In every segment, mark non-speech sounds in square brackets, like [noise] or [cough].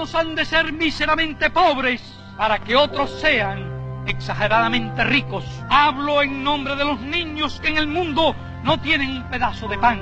Algunos han de ser míseramente pobres para que otros sean exageradamente ricos. Hablo en nombre de los niños que en el mundo no tienen un pedazo de pan.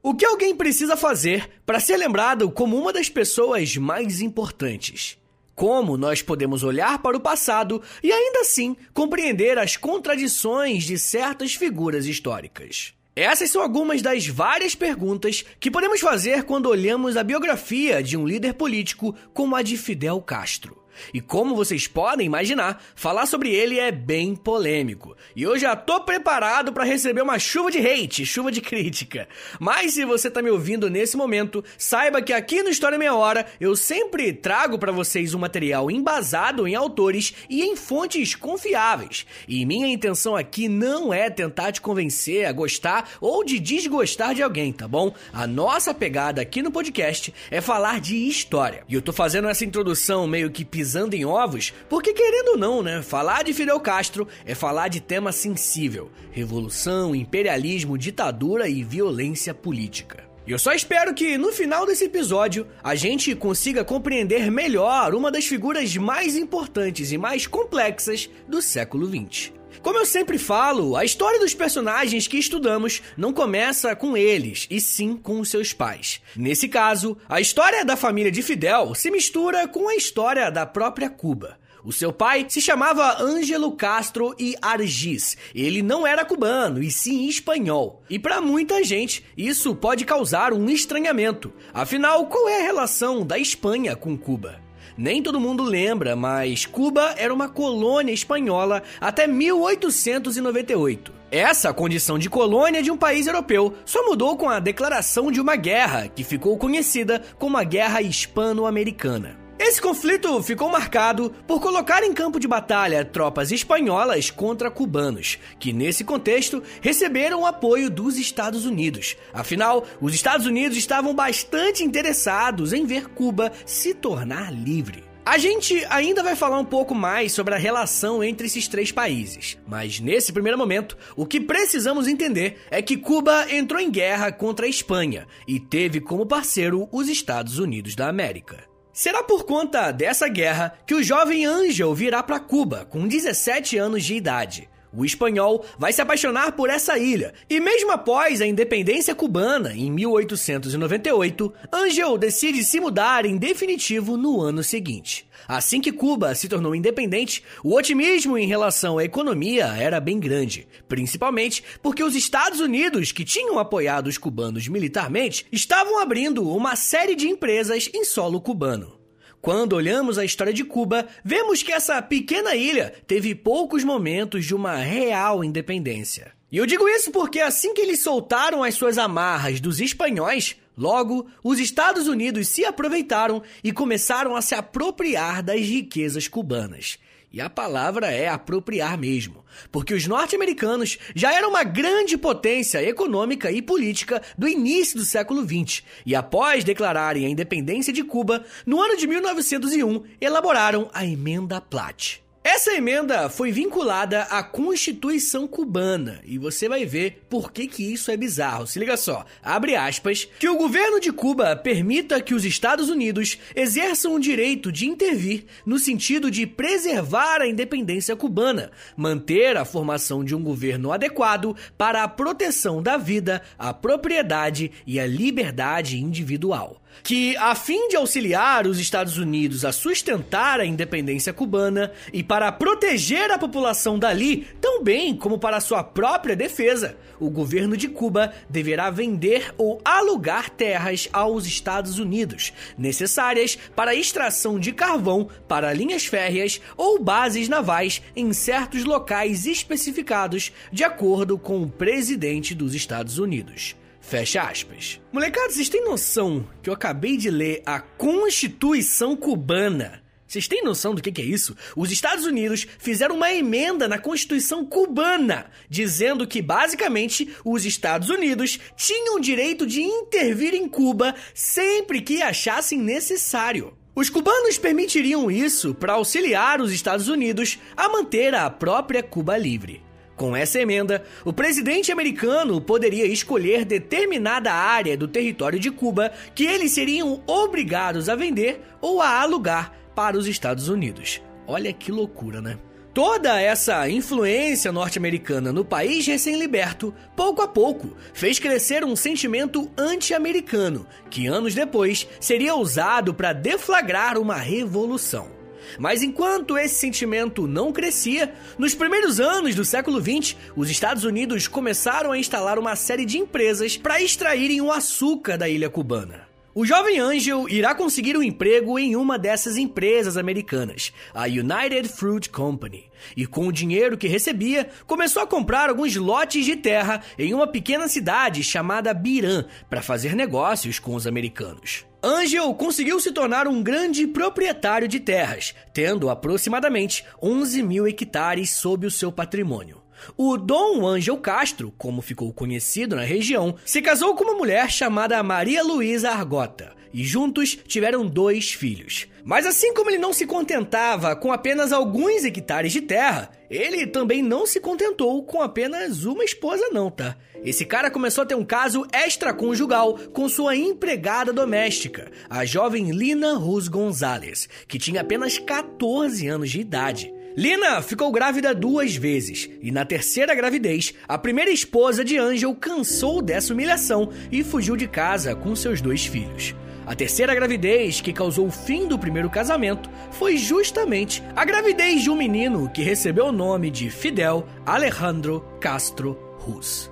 O que alguém precisa fazer para ser lembrado como uma das pessoas mais importantes? Como nós podemos olhar para o passado e ainda assim compreender as contradições de certas figuras históricas? Essas são algumas das várias perguntas que podemos fazer quando olhamos a biografia de um líder político como a de Fidel Castro. E como vocês podem imaginar, falar sobre ele é bem polêmico. E eu já tô preparado para receber uma chuva de hate, chuva de crítica. Mas se você tá me ouvindo nesse momento, saiba que aqui no História Meia Hora eu sempre trago para vocês um material embasado em autores e em fontes confiáveis. E minha intenção aqui não é tentar te convencer a gostar ou de desgostar de alguém, tá bom? A nossa pegada aqui no podcast é falar de história. E eu tô fazendo essa introdução meio que pisando em ovos, porque querendo ou não, né? Falar de Fidel Castro é falar de tema sensível: revolução, imperialismo, ditadura e violência política. E eu só espero que no final desse episódio a gente consiga compreender melhor uma das figuras mais importantes e mais complexas do século XX. Como eu sempre falo, a história dos personagens que estudamos não começa com eles, e sim com os seus pais. Nesse caso, a história da família de Fidel se mistura com a história da própria Cuba. O seu pai se chamava Ângelo Castro e Argiz. Ele não era cubano, e sim espanhol. E para muita gente, isso pode causar um estranhamento. Afinal, qual é a relação da Espanha com Cuba? Nem todo mundo lembra, mas Cuba era uma colônia espanhola até 1898. Essa condição de colônia de um país europeu só mudou com a declaração de uma guerra, que ficou conhecida como a Guerra Hispano-Americana. Esse conflito ficou marcado por colocar em campo de batalha tropas espanholas contra cubanos, que nesse contexto receberam o apoio dos Estados Unidos. Afinal, os Estados Unidos estavam bastante interessados em ver Cuba se tornar livre. A gente ainda vai falar um pouco mais sobre a relação entre esses três países, mas nesse primeiro momento, o que precisamos entender é que Cuba entrou em guerra contra a Espanha e teve como parceiro os Estados Unidos da América. Será por conta dessa guerra que o jovem Angel virá para Cuba com 17 anos de idade. O espanhol vai se apaixonar por essa ilha, e mesmo após a independência cubana, em 1898, Angel decide se mudar em definitivo no ano seguinte. Assim que Cuba se tornou independente, o otimismo em relação à economia era bem grande, principalmente porque os Estados Unidos, que tinham apoiado os cubanos militarmente, estavam abrindo uma série de empresas em solo cubano. Quando olhamos a história de Cuba, vemos que essa pequena ilha teve poucos momentos de uma real independência. E eu digo isso porque assim que eles soltaram as suas amarras dos espanhóis, logo os Estados Unidos se aproveitaram e começaram a se apropriar das riquezas cubanas. E a palavra é apropriar mesmo, porque os norte-americanos já eram uma grande potência econômica e política do início do século XX, e após declararem a independência de Cuba, no ano de 1901, elaboraram a Emenda Platt. Essa emenda foi vinculada à Constituição cubana. E você vai ver por que, que isso é bizarro. Se liga só, abre aspas, que o governo de Cuba permita que os Estados Unidos exerçam o direito de intervir no sentido de preservar a independência cubana, manter a formação de um governo adequado para a proteção da vida, a propriedade e a liberdade individual que, a fim de auxiliar os Estados Unidos a sustentar a independência cubana e para proteger a população dali, tão bem como para sua própria defesa, o governo de Cuba deverá vender ou alugar terras aos Estados Unidos, necessárias para a extração de carvão para linhas férreas ou bases navais em certos locais especificados, de acordo com o presidente dos Estados Unidos. Fecha aspas. Molecada, vocês têm noção que eu acabei de ler a Constituição Cubana? Vocês têm noção do que, que, é isso? Os Estados Unidos fizeram uma emenda na Constituição cubana, dizendo que basicamente os Estados Unidos tinham o direito de intervir em Cuba sempre que achassem necessário. Os cubanos permitiriam isso para auxiliar os Estados Unidos a manter a própria Cuba livre. Com essa emenda, o presidente americano poderia escolher determinada área do território de Cuba que eles seriam obrigados a vender ou a alugar para os Estados Unidos. Olha que loucura, né? Toda essa influência norte-americana no país recém-liberto, pouco a pouco, fez crescer um sentimento anti-americano, que anos depois seria usado para deflagrar uma revolução. Mas enquanto esse sentimento não crescia, nos primeiros anos do século XX, os Estados Unidos começaram a instalar uma série de empresas para extraírem o açúcar da ilha cubana. O jovem Angel irá conseguir um emprego em uma dessas empresas americanas, a United Fruit Company, e com o dinheiro que recebia, começou a comprar alguns lotes de terra em uma pequena cidade chamada Biran para fazer negócios com os americanos. Angel conseguiu se tornar um grande proprietário de terras, tendo aproximadamente 11 mil hectares sob o seu patrimônio. O Dom Ângel Castro, como ficou conhecido na região, se casou com uma mulher chamada Maria Luísa Argota e juntos tiveram dois filhos. Mas assim como ele não se contentava com apenas alguns hectares de terra, ele também não se contentou com apenas uma esposa não, tá? Esse cara começou a ter um caso extraconjugal com sua empregada doméstica, a jovem Lina Ruz Gonzalez, que tinha apenas 14 anos de idade. Lina ficou grávida duas vezes e na terceira gravidez, a primeira esposa de Angel cansou dessa humilhação e fugiu de casa com seus dois filhos. A terceira gravidez que causou o fim do primeiro casamento foi justamente a gravidez de um menino que recebeu o nome de Fidel Alejandro Castro Ruz.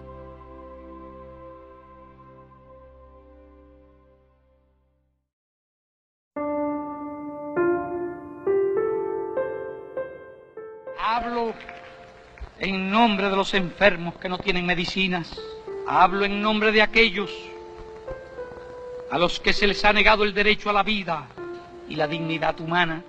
Hablo en nombre de los enfermos que no tienen medicinas. Hablo en nombre de aquellos a los que se les ha negado el derecho a la vida y la dignidad humana.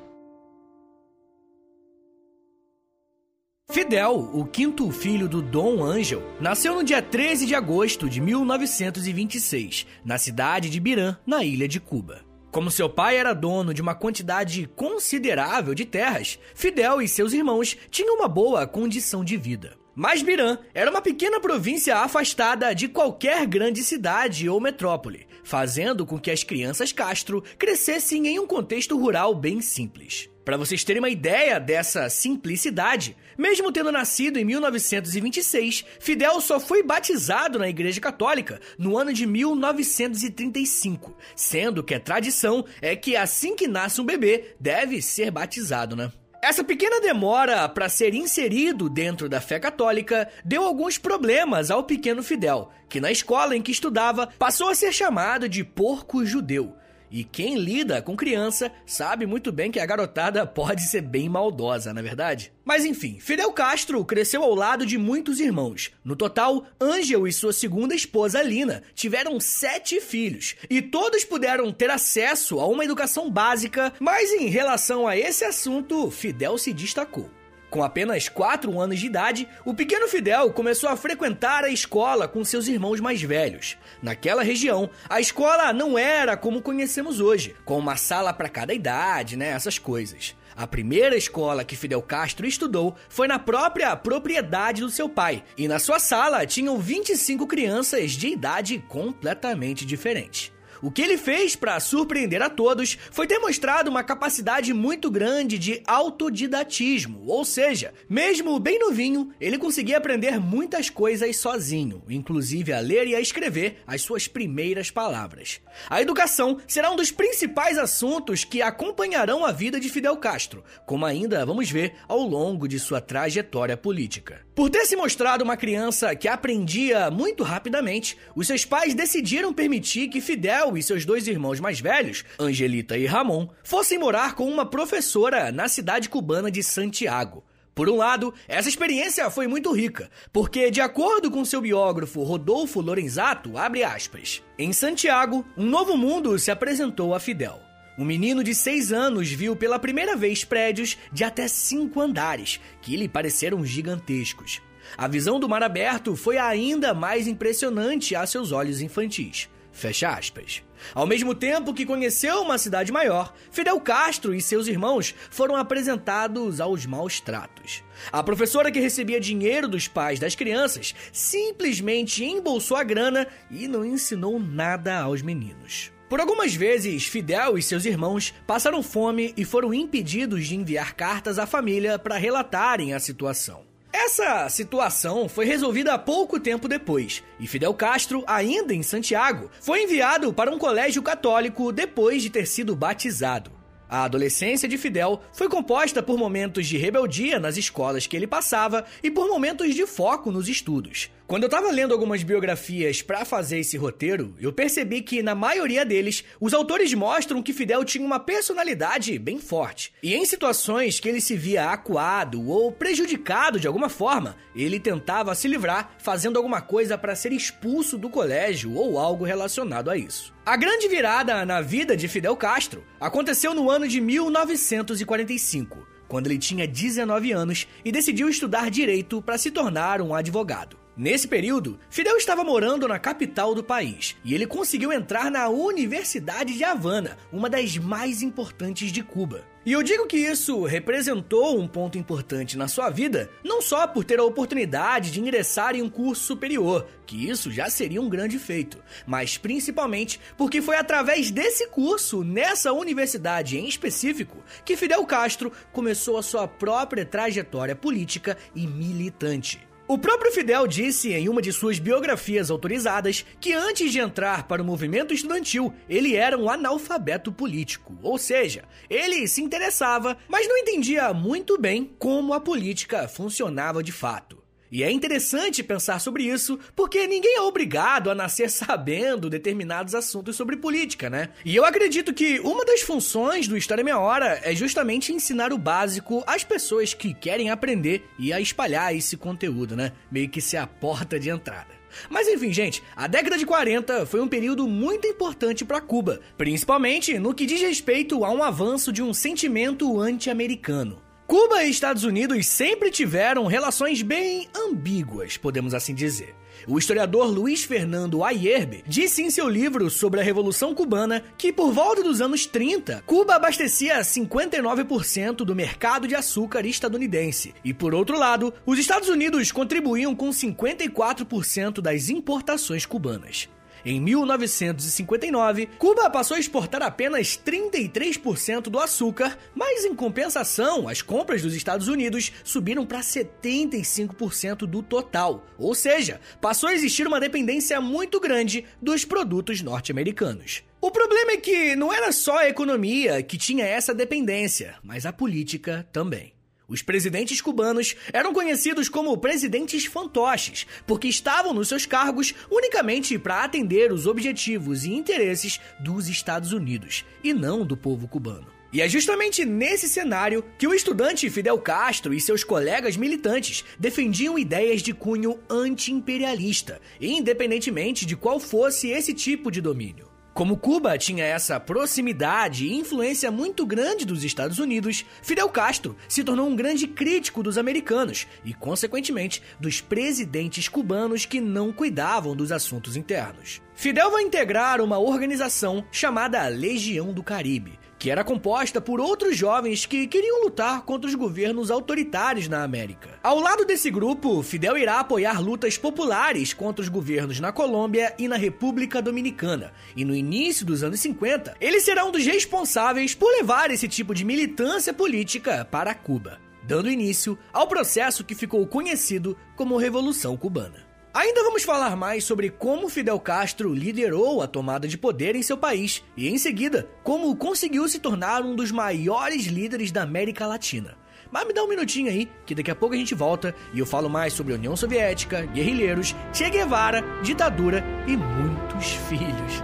Fidel, o quinto filho do Dom Angel, nasceu no dia 13 de agosto de 1926, na cidade de Biran, na ilha de Cuba. Como seu pai era dono de uma quantidade considerável de terras, Fidel e seus irmãos tinham uma boa condição de vida. Mas Biran era uma pequena província afastada de qualquer grande cidade ou metrópole, fazendo com que as crianças Castro crescessem em um contexto rural bem simples. Para vocês terem uma ideia dessa simplicidade, mesmo tendo nascido em 1926, Fidel só foi batizado na Igreja Católica no ano de 1935, sendo que a tradição é que assim que nasce um bebê, deve ser batizado, né? Essa pequena demora para ser inserido dentro da fé católica deu alguns problemas ao pequeno Fidel, que na escola em que estudava passou a ser chamado de porco judeu. E quem lida com criança sabe muito bem que a garotada pode ser bem maldosa, não é verdade? Mas enfim, Fidel Castro cresceu ao lado de muitos irmãos. No total, Angel e sua segunda esposa Lina tiveram sete filhos e todos puderam ter acesso a uma educação básica, mas em relação a esse assunto, Fidel se destacou. Com apenas 4 anos de idade, o pequeno Fidel começou a frequentar a escola com seus irmãos mais velhos. Naquela região, a escola não era como conhecemos hoje, com uma sala para cada idade, né, essas coisas. A primeira escola que Fidel Castro estudou foi na própria propriedade do seu pai, e na sua sala tinham 25 crianças de idade completamente diferente. O que ele fez para surpreender a todos foi ter mostrado uma capacidade muito grande de autodidatismo, ou seja, mesmo bem novinho, ele conseguia aprender muitas coisas sozinho, inclusive a ler e a escrever as suas primeiras palavras. A educação será um dos principais assuntos que acompanharão a vida de Fidel Castro, como ainda vamos ver ao longo de sua trajetória política. Por ter se mostrado uma criança que aprendia muito rapidamente, os seus pais decidiram permitir que Fidel e seus dois irmãos mais velhos, Angelita e Ramon, fossem morar com uma professora na cidade cubana de Santiago. Por um lado, essa experiência foi muito rica, porque, de acordo com seu biógrafo Rodolfo Lorenzato, abre aspas, em Santiago, um novo mundo se apresentou a Fidel. Um menino de seis anos viu pela primeira vez prédios de até cinco andares, que lhe pareceram gigantescos. A visão do mar aberto foi ainda mais impressionante a seus olhos infantis. Fecha aspas. Ao mesmo tempo que conheceu uma cidade maior, Fidel Castro e seus irmãos foram apresentados aos maus tratos. A professora que recebia dinheiro dos pais das crianças simplesmente embolsou a grana e não ensinou nada aos meninos. Por algumas vezes, Fidel e seus irmãos passaram fome e foram impedidos de enviar cartas à família para relatarem a situação. Essa situação foi resolvida pouco tempo depois, e Fidel Castro, ainda em Santiago, foi enviado para um colégio católico depois de ter sido batizado. A adolescência de Fidel foi composta por momentos de rebeldia nas escolas que ele passava e por momentos de foco nos estudos. Quando eu tava lendo algumas biografias para fazer esse roteiro, eu percebi que na maioria deles, os autores mostram que Fidel tinha uma personalidade bem forte. E em situações que ele se via acuado ou prejudicado de alguma forma, ele tentava se livrar fazendo alguma coisa para ser expulso do colégio ou algo relacionado a isso. A grande virada na vida de Fidel Castro aconteceu no ano de 1945, quando ele tinha 19 anos e decidiu estudar direito para se tornar um advogado. Nesse período, Fidel estava morando na capital do país e ele conseguiu entrar na Universidade de Havana, uma das mais importantes de Cuba. E eu digo que isso representou um ponto importante na sua vida, não só por ter a oportunidade de ingressar em um curso superior, que isso já seria um grande feito, mas principalmente porque foi através desse curso, nessa universidade em específico, que Fidel Castro começou a sua própria trajetória política e militante. O próprio Fidel disse em uma de suas biografias autorizadas que antes de entrar para o movimento estudantil, ele era um analfabeto político, ou seja, ele se interessava, mas não entendia muito bem como a política funcionava de fato. E é interessante pensar sobre isso, porque ninguém é obrigado a nascer [laughs] sabendo determinados assuntos sobre política, né? E eu acredito que uma das funções do História Meia Hora é justamente ensinar o básico às pessoas que querem aprender e a espalhar esse conteúdo, né? Meio que ser a porta de entrada. Mas enfim, gente, a década de 40 foi um período muito importante para Cuba, principalmente no que diz respeito a um avanço de um sentimento anti-americano. Cuba e Estados Unidos sempre tiveram relações bem ambíguas, podemos assim dizer. O historiador Luiz Fernando Ayerbe disse em seu livro sobre a Revolução Cubana que, por volta dos anos 30, Cuba abastecia 59% do mercado de açúcar estadunidense. E, por outro lado, os Estados Unidos contribuíam com 54% das importações cubanas. Em 1959, Cuba passou a exportar apenas 33% do açúcar, mas em compensação, as compras dos Estados Unidos subiram para 75% do total. Ou seja, passou a existir uma dependência muito grande dos produtos norte-americanos. O problema é que não era só a economia que tinha essa dependência, mas a política também. Os presidentes cubanos eram conhecidos como presidentes fantoches, porque estavam nos seus cargos unicamente para atender os objetivos e interesses dos Estados Unidos, e não do povo cubano. E é justamente nesse cenário que o estudante Fidel Castro e seus colegas militantes defendiam ideias de cunho anti-imperialista, independentemente de qual fosse esse tipo de domínio. Como Cuba tinha essa proximidade e influência muito grande dos Estados Unidos, Fidel Castro se tornou um grande crítico dos americanos e, consequentemente, dos presidentes cubanos que não cuidavam dos assuntos internos. Fidel vai integrar uma organização chamada Legião do Caribe, que era composta por outros jovens que queriam lutar contra os governos autoritários na América. Ao lado desse grupo, Fidel irá apoiar lutas populares contra os governos na Colômbia e na República Dominicana, e no início dos anos 50, ele será um dos responsáveis por levar esse tipo de militância política para Cuba, dando início ao processo que ficou conhecido como Revolução Cubana. Ainda vamos falar mais sobre como Fidel Castro liderou a tomada de poder em seu país e, em seguida, como conseguiu se tornar um dos maiores líderes da América Latina. Mas me dá um minutinho aí, que daqui a pouco a gente volta e eu falo mais sobre União Soviética, guerrilheiros, Che Guevara, ditadura e muitos [laughs] filhos.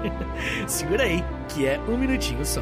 Segura aí, que é um minutinho só.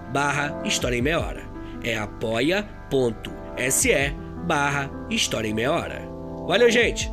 barra História em Meia Hora. É apoia.se barra História em Meia Hora. Valeu, gente!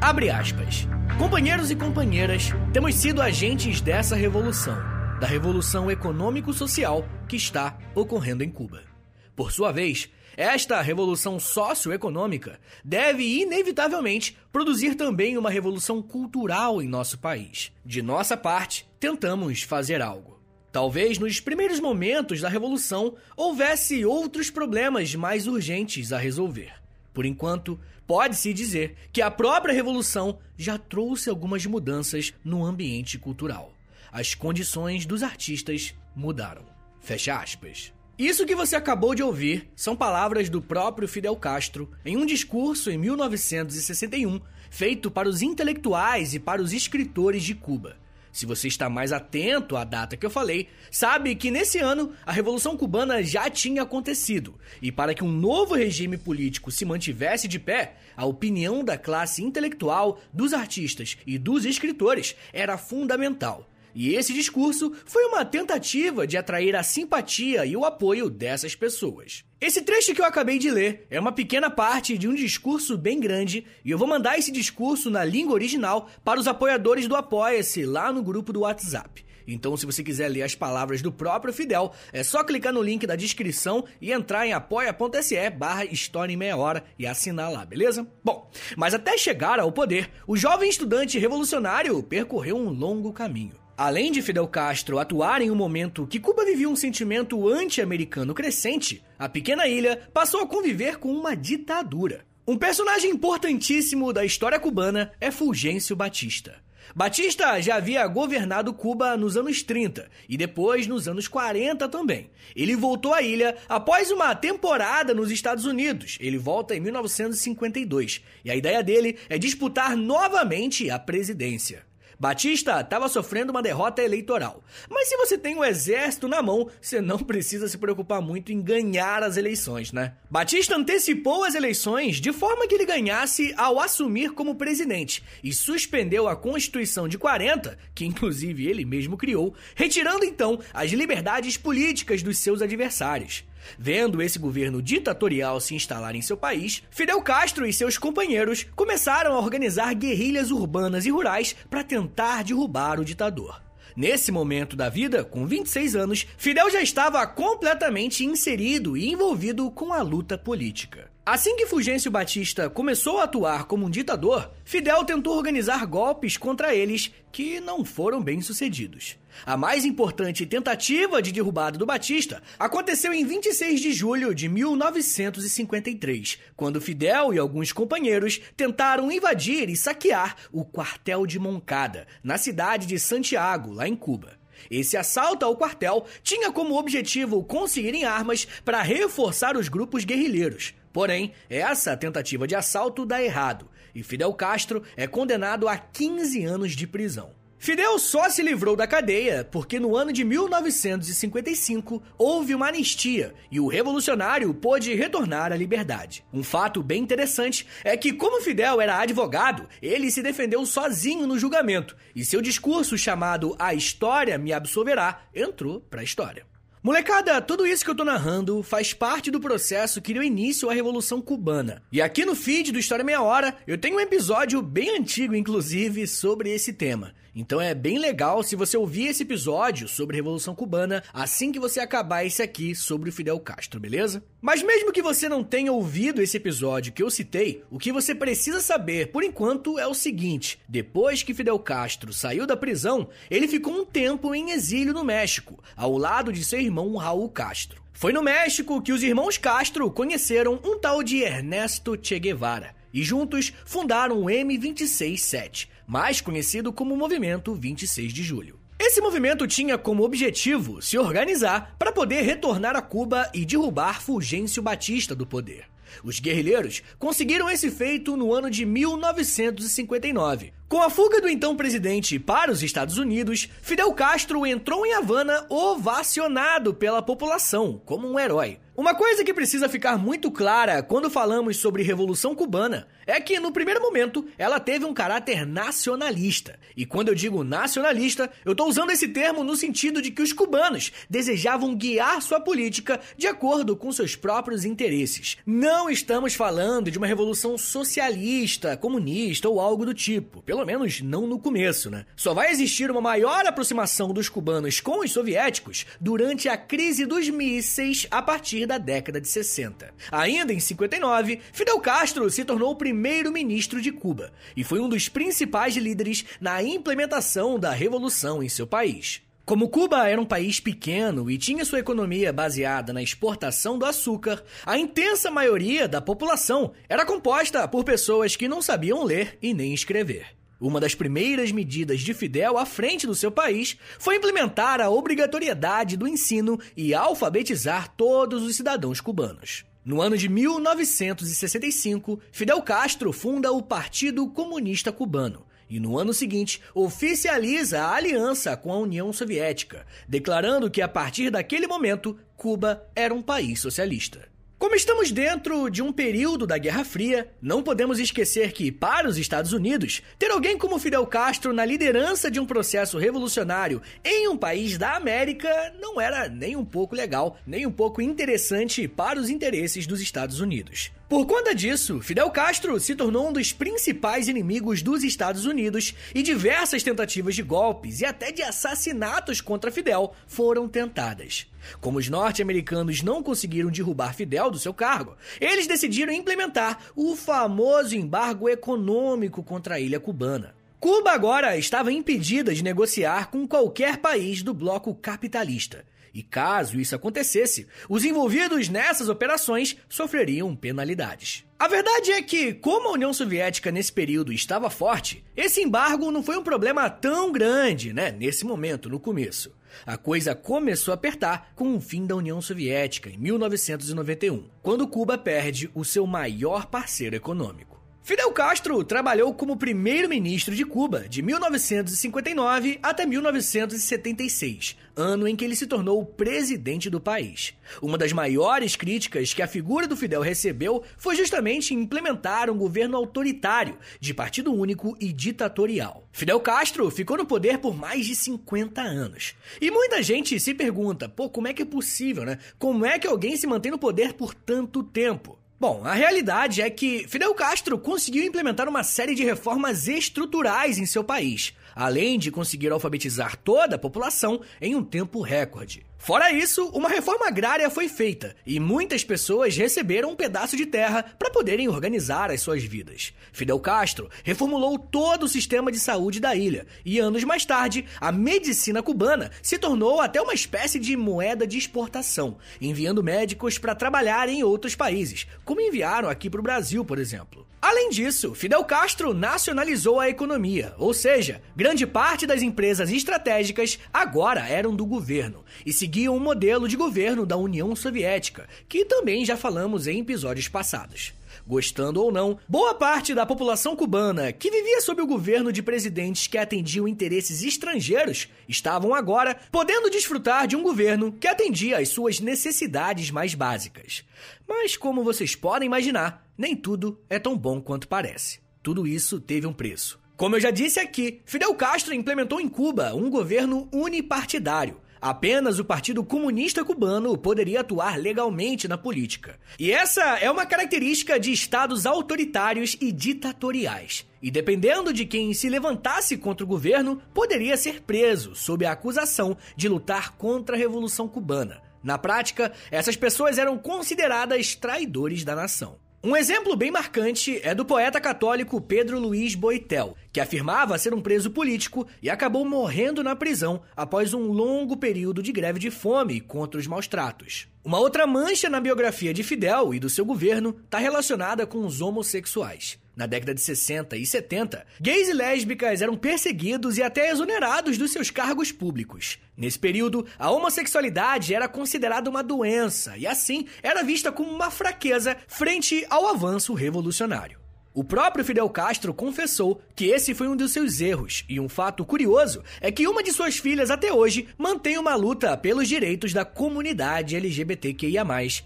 Abre aspas. Companheiros e companheiras, temos sido agentes dessa revolução, da revolução econômico-social que está ocorrendo em Cuba. Por sua vez, esta revolução socioeconômica deve inevitavelmente produzir também uma revolução cultural em nosso país. De nossa parte, tentamos fazer algo. Talvez nos primeiros momentos da revolução houvesse outros problemas mais urgentes a resolver. Por enquanto, pode-se dizer que a própria revolução já trouxe algumas mudanças no ambiente cultural. As condições dos artistas mudaram. Fecha aspas. Isso que você acabou de ouvir são palavras do próprio Fidel Castro em um discurso em 1961 feito para os intelectuais e para os escritores de Cuba. Se você está mais atento à data que eu falei, sabe que nesse ano a Revolução Cubana já tinha acontecido, e para que um novo regime político se mantivesse de pé, a opinião da classe intelectual, dos artistas e dos escritores era fundamental. E esse discurso foi uma tentativa de atrair a simpatia e o apoio dessas pessoas. Esse trecho que eu acabei de ler é uma pequena parte de um discurso bem grande e eu vou mandar esse discurso na língua original para os apoiadores do Apoia-se lá no grupo do WhatsApp. Então, se você quiser ler as palavras do próprio Fidel, é só clicar no link da descrição e entrar em apoia.se barra História em Meia Hora e assinar lá, beleza? Bom, mas até chegar ao poder, o jovem estudante revolucionário percorreu um longo caminho. Além de Fidel Castro atuar em um momento que Cuba vivia um sentimento anti-americano crescente, a pequena ilha passou a conviver com uma ditadura. Um personagem importantíssimo da história cubana é Fulgêncio Batista. Batista já havia governado Cuba nos anos 30 e depois nos anos 40 também. Ele voltou à ilha após uma temporada nos Estados Unidos. Ele volta em 1952 e a ideia dele é disputar novamente a presidência. Batista estava sofrendo uma derrota eleitoral. Mas se você tem o exército na mão, você não precisa se preocupar muito em ganhar as eleições, né? Batista antecipou as eleições de forma que ele ganhasse ao assumir como presidente e suspendeu a Constituição de 40, que inclusive ele mesmo criou, retirando então as liberdades políticas dos seus adversários. Vendo esse governo ditatorial se instalar em seu país, Fidel Castro e seus companheiros começaram a organizar guerrilhas urbanas e rurais para tentar derrubar o ditador. Nesse momento da vida, com 26 anos, Fidel já estava completamente inserido e envolvido com a luta política. Assim que Fulgêncio Batista começou a atuar como um ditador, Fidel tentou organizar golpes contra eles que não foram bem sucedidos. A mais importante tentativa de derrubada do Batista aconteceu em 26 de julho de 1953, quando Fidel e alguns companheiros tentaram invadir e saquear o quartel de Moncada, na cidade de Santiago, lá em Cuba. Esse assalto ao quartel tinha como objetivo conseguirem armas para reforçar os grupos guerrilheiros. Porém, essa tentativa de assalto dá errado e Fidel Castro é condenado a 15 anos de prisão. Fidel só se livrou da cadeia porque no ano de 1955 houve uma anistia e o revolucionário pôde retornar à liberdade. Um fato bem interessante é que, como Fidel era advogado, ele se defendeu sozinho no julgamento e seu discurso chamado A História Me Absolverá entrou para a história. Molecada, tudo isso que eu tô narrando faz parte do processo que deu início à Revolução Cubana. E aqui no feed do História Meia Hora, eu tenho um episódio bem antigo, inclusive, sobre esse tema. Então é bem legal se você ouvir esse episódio sobre Revolução Cubana assim que você acabar esse aqui sobre o Fidel Castro, beleza? Mas mesmo que você não tenha ouvido esse episódio que eu citei, o que você precisa saber por enquanto é o seguinte: depois que Fidel Castro saiu da prisão, ele ficou um tempo em exílio no México, ao lado de seu Raul Castro. Foi no México que os irmãos Castro conheceram um tal de Ernesto Che Guevara e juntos fundaram o M267, mais conhecido como Movimento 26 de Julho. Esse movimento tinha como objetivo se organizar para poder retornar a Cuba e derrubar Fulgêncio Batista do poder. Os guerrilheiros conseguiram esse feito no ano de 1959. Com a fuga do então presidente para os Estados Unidos, Fidel Castro entrou em Havana ovacionado pela população como um herói. Uma coisa que precisa ficar muito clara quando falamos sobre Revolução Cubana é que, no primeiro momento, ela teve um caráter nacionalista. E quando eu digo nacionalista, eu estou usando esse termo no sentido de que os cubanos desejavam guiar sua política de acordo com seus próprios interesses. Não estamos falando de uma revolução socialista, comunista ou algo do tipo. Pelo menos não no começo, né? Só vai existir uma maior aproximação dos cubanos com os soviéticos durante a crise dos mísseis a partir da década de 60. Ainda em 59, Fidel Castro se tornou o primeiro-ministro de Cuba e foi um dos principais líderes na implementação da revolução em seu país. Como Cuba era um país pequeno e tinha sua economia baseada na exportação do açúcar, a intensa maioria da população era composta por pessoas que não sabiam ler e nem escrever. Uma das primeiras medidas de Fidel à frente do seu país foi implementar a obrigatoriedade do ensino e alfabetizar todos os cidadãos cubanos. No ano de 1965, Fidel Castro funda o Partido Comunista Cubano e no ano seguinte oficializa a aliança com a União Soviética, declarando que a partir daquele momento Cuba era um país socialista. Como estamos dentro de um período da Guerra Fria, não podemos esquecer que, para os Estados Unidos, ter alguém como Fidel Castro na liderança de um processo revolucionário em um país da América não era nem um pouco legal, nem um pouco interessante para os interesses dos Estados Unidos. Por conta disso, Fidel Castro se tornou um dos principais inimigos dos Estados Unidos e diversas tentativas de golpes e até de assassinatos contra Fidel foram tentadas. Como os norte-americanos não conseguiram derrubar Fidel do seu cargo, eles decidiram implementar o famoso embargo econômico contra a ilha cubana. Cuba agora estava impedida de negociar com qualquer país do bloco capitalista e caso isso acontecesse, os envolvidos nessas operações sofreriam penalidades. A verdade é que, como a União Soviética nesse período estava forte, esse embargo não foi um problema tão grande, né, nesse momento, no começo. A coisa começou a apertar com o fim da União Soviética em 1991, quando Cuba perde o seu maior parceiro econômico. Fidel Castro trabalhou como primeiro-ministro de Cuba de 1959 até 1976, ano em que ele se tornou presidente do país. Uma das maiores críticas que a figura do Fidel recebeu foi justamente implementar um governo autoritário, de partido único e ditatorial. Fidel Castro ficou no poder por mais de 50 anos. E muita gente se pergunta, pô, como é que é possível, né? Como é que alguém se mantém no poder por tanto tempo? Bom, a realidade é que Fidel Castro conseguiu implementar uma série de reformas estruturais em seu país, além de conseguir alfabetizar toda a população em um tempo recorde. Fora isso, uma reforma agrária foi feita e muitas pessoas receberam um pedaço de terra para poderem organizar as suas vidas. Fidel Castro reformulou todo o sistema de saúde da ilha e anos mais tarde, a medicina cubana se tornou até uma espécie de moeda de exportação, enviando médicos para trabalhar em outros países, como enviaram aqui para o Brasil, por exemplo. Além disso, Fidel Castro nacionalizou a economia, ou seja, grande parte das empresas estratégicas agora eram do governo e seguiam o modelo de governo da União Soviética, que também já falamos em episódios passados. gostando ou não, boa parte da população cubana que vivia sob o governo de presidentes que atendiam interesses estrangeiros estavam agora podendo desfrutar de um governo que atendia às suas necessidades mais básicas. Mas, como vocês podem imaginar, nem tudo é tão bom quanto parece. Tudo isso teve um preço. Como eu já disse aqui, Fidel Castro implementou em Cuba um governo unipartidário. Apenas o Partido Comunista Cubano poderia atuar legalmente na política. E essa é uma característica de estados autoritários e ditatoriais. E dependendo de quem se levantasse contra o governo, poderia ser preso sob a acusação de lutar contra a Revolução Cubana. Na prática, essas pessoas eram consideradas traidores da nação. Um exemplo bem marcante é do poeta católico Pedro Luiz Boitel, que afirmava ser um preso político e acabou morrendo na prisão após um longo período de greve de fome contra os maus tratos. Uma outra mancha na biografia de Fidel e do seu governo está relacionada com os homossexuais. Na década de 60 e 70, gays e lésbicas eram perseguidos e até exonerados dos seus cargos públicos. Nesse período, a homossexualidade era considerada uma doença e, assim, era vista como uma fraqueza frente ao avanço revolucionário. O próprio Fidel Castro confessou que esse foi um dos seus erros, e um fato curioso é que uma de suas filhas até hoje mantém uma luta pelos direitos da comunidade LGBTQIA,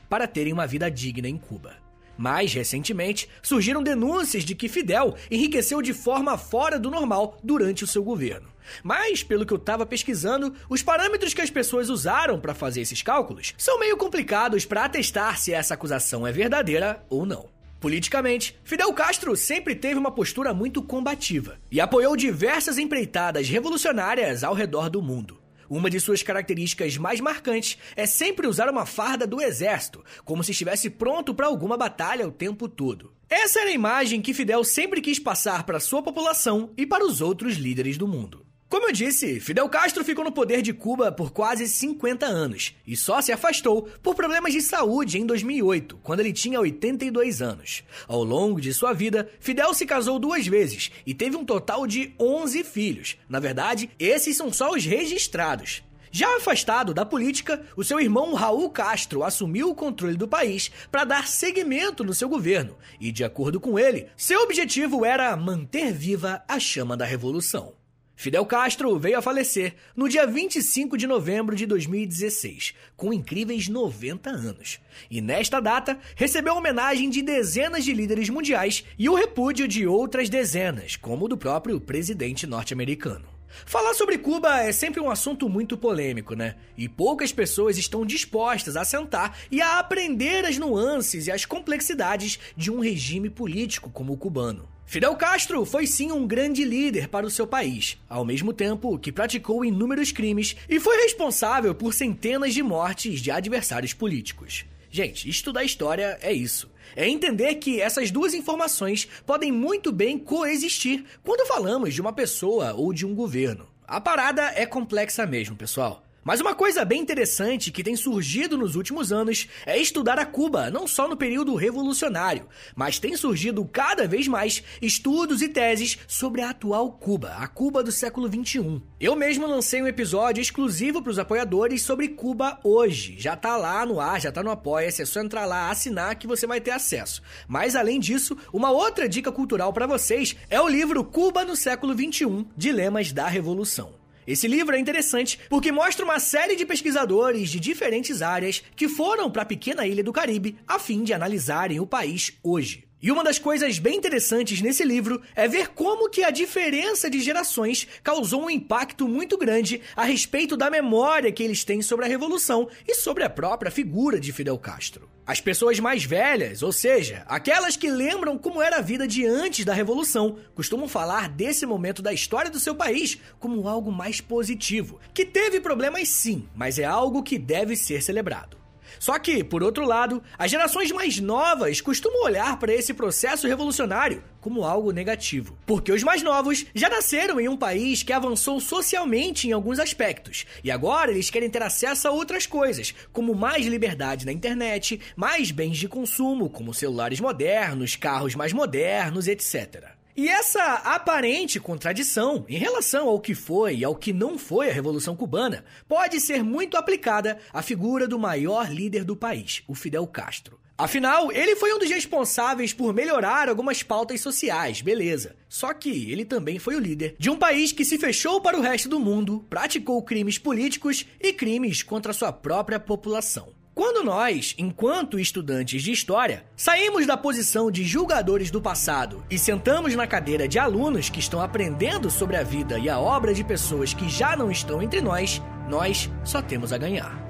para terem uma vida digna em Cuba. Mais recentemente, surgiram denúncias de que Fidel enriqueceu de forma fora do normal durante o seu governo. Mas, pelo que eu estava pesquisando, os parâmetros que as pessoas usaram para fazer esses cálculos são meio complicados para atestar se essa acusação é verdadeira ou não. Politicamente, Fidel Castro sempre teve uma postura muito combativa e apoiou diversas empreitadas revolucionárias ao redor do mundo. Uma de suas características mais marcantes é sempre usar uma farda do exército, como se estivesse pronto para alguma batalha o tempo todo. Essa era a imagem que Fidel sempre quis passar para sua população e para os outros líderes do mundo. Como eu disse, Fidel Castro ficou no poder de Cuba por quase 50 anos e só se afastou por problemas de saúde em 2008, quando ele tinha 82 anos. Ao longo de sua vida, Fidel se casou duas vezes e teve um total de 11 filhos. Na verdade, esses são só os registrados. Já afastado da política, o seu irmão Raul Castro assumiu o controle do país para dar seguimento no seu governo e, de acordo com ele, seu objetivo era manter viva a chama da revolução. Fidel Castro veio a falecer no dia 25 de novembro de 2016, com incríveis 90 anos. E nesta data, recebeu homenagem de dezenas de líderes mundiais e o repúdio de outras dezenas, como o do próprio presidente norte-americano. Falar sobre Cuba é sempre um assunto muito polêmico, né? E poucas pessoas estão dispostas a sentar e a aprender as nuances e as complexidades de um regime político como o cubano. Fidel Castro foi sim um grande líder para o seu país, ao mesmo tempo que praticou inúmeros crimes e foi responsável por centenas de mortes de adversários políticos. Gente, estudar história é isso. É entender que essas duas informações podem muito bem coexistir quando falamos de uma pessoa ou de um governo. A parada é complexa mesmo, pessoal. Mas uma coisa bem interessante que tem surgido nos últimos anos é estudar a Cuba, não só no período revolucionário, mas tem surgido cada vez mais estudos e teses sobre a atual Cuba, a Cuba do século 21. Eu mesmo lancei um episódio exclusivo para os apoiadores sobre Cuba hoje. Já tá lá no ar, já tá no Apoia-se, é só entrar lá, assinar que você vai ter acesso. Mas além disso, uma outra dica cultural para vocês é o livro Cuba no século 21, Dilemas da Revolução. Esse livro é interessante porque mostra uma série de pesquisadores de diferentes áreas que foram para a pequena ilha do Caribe a fim de analisarem o país hoje. E uma das coisas bem interessantes nesse livro é ver como que a diferença de gerações causou um impacto muito grande a respeito da memória que eles têm sobre a Revolução e sobre a própria figura de Fidel Castro. As pessoas mais velhas, ou seja, aquelas que lembram como era a vida de antes da Revolução, costumam falar desse momento da história do seu país como algo mais positivo, que teve problemas sim, mas é algo que deve ser celebrado. Só que, por outro lado, as gerações mais novas costumam olhar para esse processo revolucionário como algo negativo. Porque os mais novos já nasceram em um país que avançou socialmente em alguns aspectos, e agora eles querem ter acesso a outras coisas, como mais liberdade na internet, mais bens de consumo, como celulares modernos, carros mais modernos, etc. E essa aparente contradição em relação ao que foi e ao que não foi a Revolução Cubana pode ser muito aplicada à figura do maior líder do país, o Fidel Castro. Afinal, ele foi um dos responsáveis por melhorar algumas pautas sociais, beleza. Só que ele também foi o líder de um país que se fechou para o resto do mundo, praticou crimes políticos e crimes contra sua própria população. Quando nós, enquanto estudantes de história, saímos da posição de julgadores do passado e sentamos na cadeira de alunos que estão aprendendo sobre a vida e a obra de pessoas que já não estão entre nós, nós só temos a ganhar.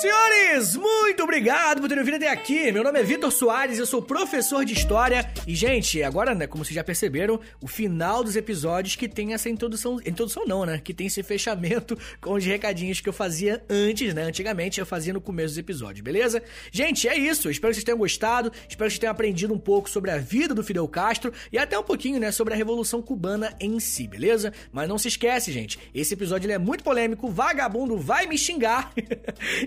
Senhores, muito obrigado por terem vindo até aqui. Meu nome é Vitor Soares, eu sou professor de História. E, gente, agora, né, como vocês já perceberam, o final dos episódios que tem essa introdução... Introdução não, né? Que tem esse fechamento [laughs] com os recadinhos que eu fazia antes, né? Antigamente eu fazia no começo dos episódios, beleza? Gente, é isso. Espero que vocês tenham gostado. Espero que vocês tenham aprendido um pouco sobre a vida do Fidel Castro e até um pouquinho, né, sobre a Revolução Cubana em si, beleza? Mas não se esquece, gente. Esse episódio é muito polêmico. Vagabundo vai me xingar. [laughs]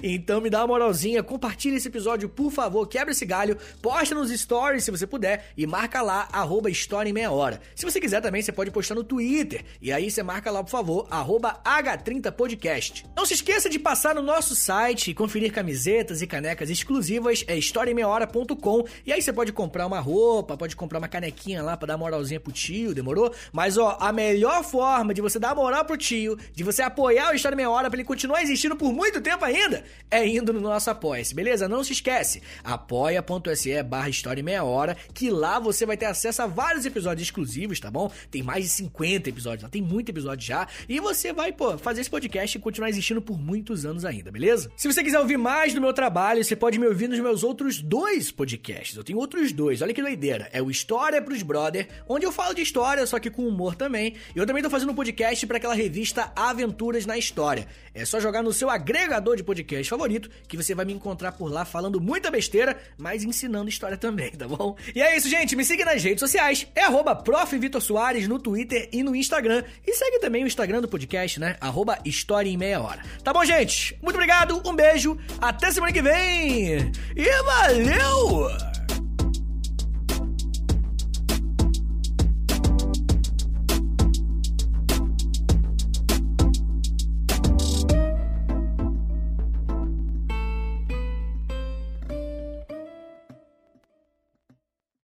Então me dá uma moralzinha, compartilha esse episódio, por favor, quebra esse galho, posta nos stories se você puder e marca lá, arroba História em Meia Hora. Se você quiser também, você pode postar no Twitter e aí você marca lá, por favor, arroba H30podcast. Não se esqueça de passar no nosso site e conferir camisetas e canecas exclusivas, é historiaemmeiahora.com e aí você pode comprar uma roupa, pode comprar uma canequinha lá pra dar moralzinha pro tio, demorou? Mas ó, a melhor forma de você dar moral pro tio, de você apoiar o História em Meia Hora pra ele continuar existindo por muito tempo ainda, é indo no nosso Apoia-se, beleza? Não se esquece, apoia.se barra História Meia Hora, que lá você vai ter acesso a vários episódios exclusivos, tá bom? Tem mais de 50 episódios lá, tem muito episódio já, e você vai, pô, fazer esse podcast e continuar existindo por muitos anos ainda, beleza? Se você quiser ouvir mais do meu trabalho, você pode me ouvir nos meus outros dois podcasts. Eu tenho outros dois, olha que doideira. É o História pros Brother, onde eu falo de história, só que com humor também. E eu também tô fazendo um podcast para aquela revista Aventuras na História. É só jogar no seu agregador de podcast favorito favorito, que você vai me encontrar por lá falando muita besteira, mas ensinando história também, tá bom? E é isso, gente. Me siga nas redes sociais. É arroba no Twitter e no Instagram. E segue também o Instagram do podcast, né? Arroba História em Meia Hora. Tá bom, gente? Muito obrigado, um beijo, até semana que vem e valeu!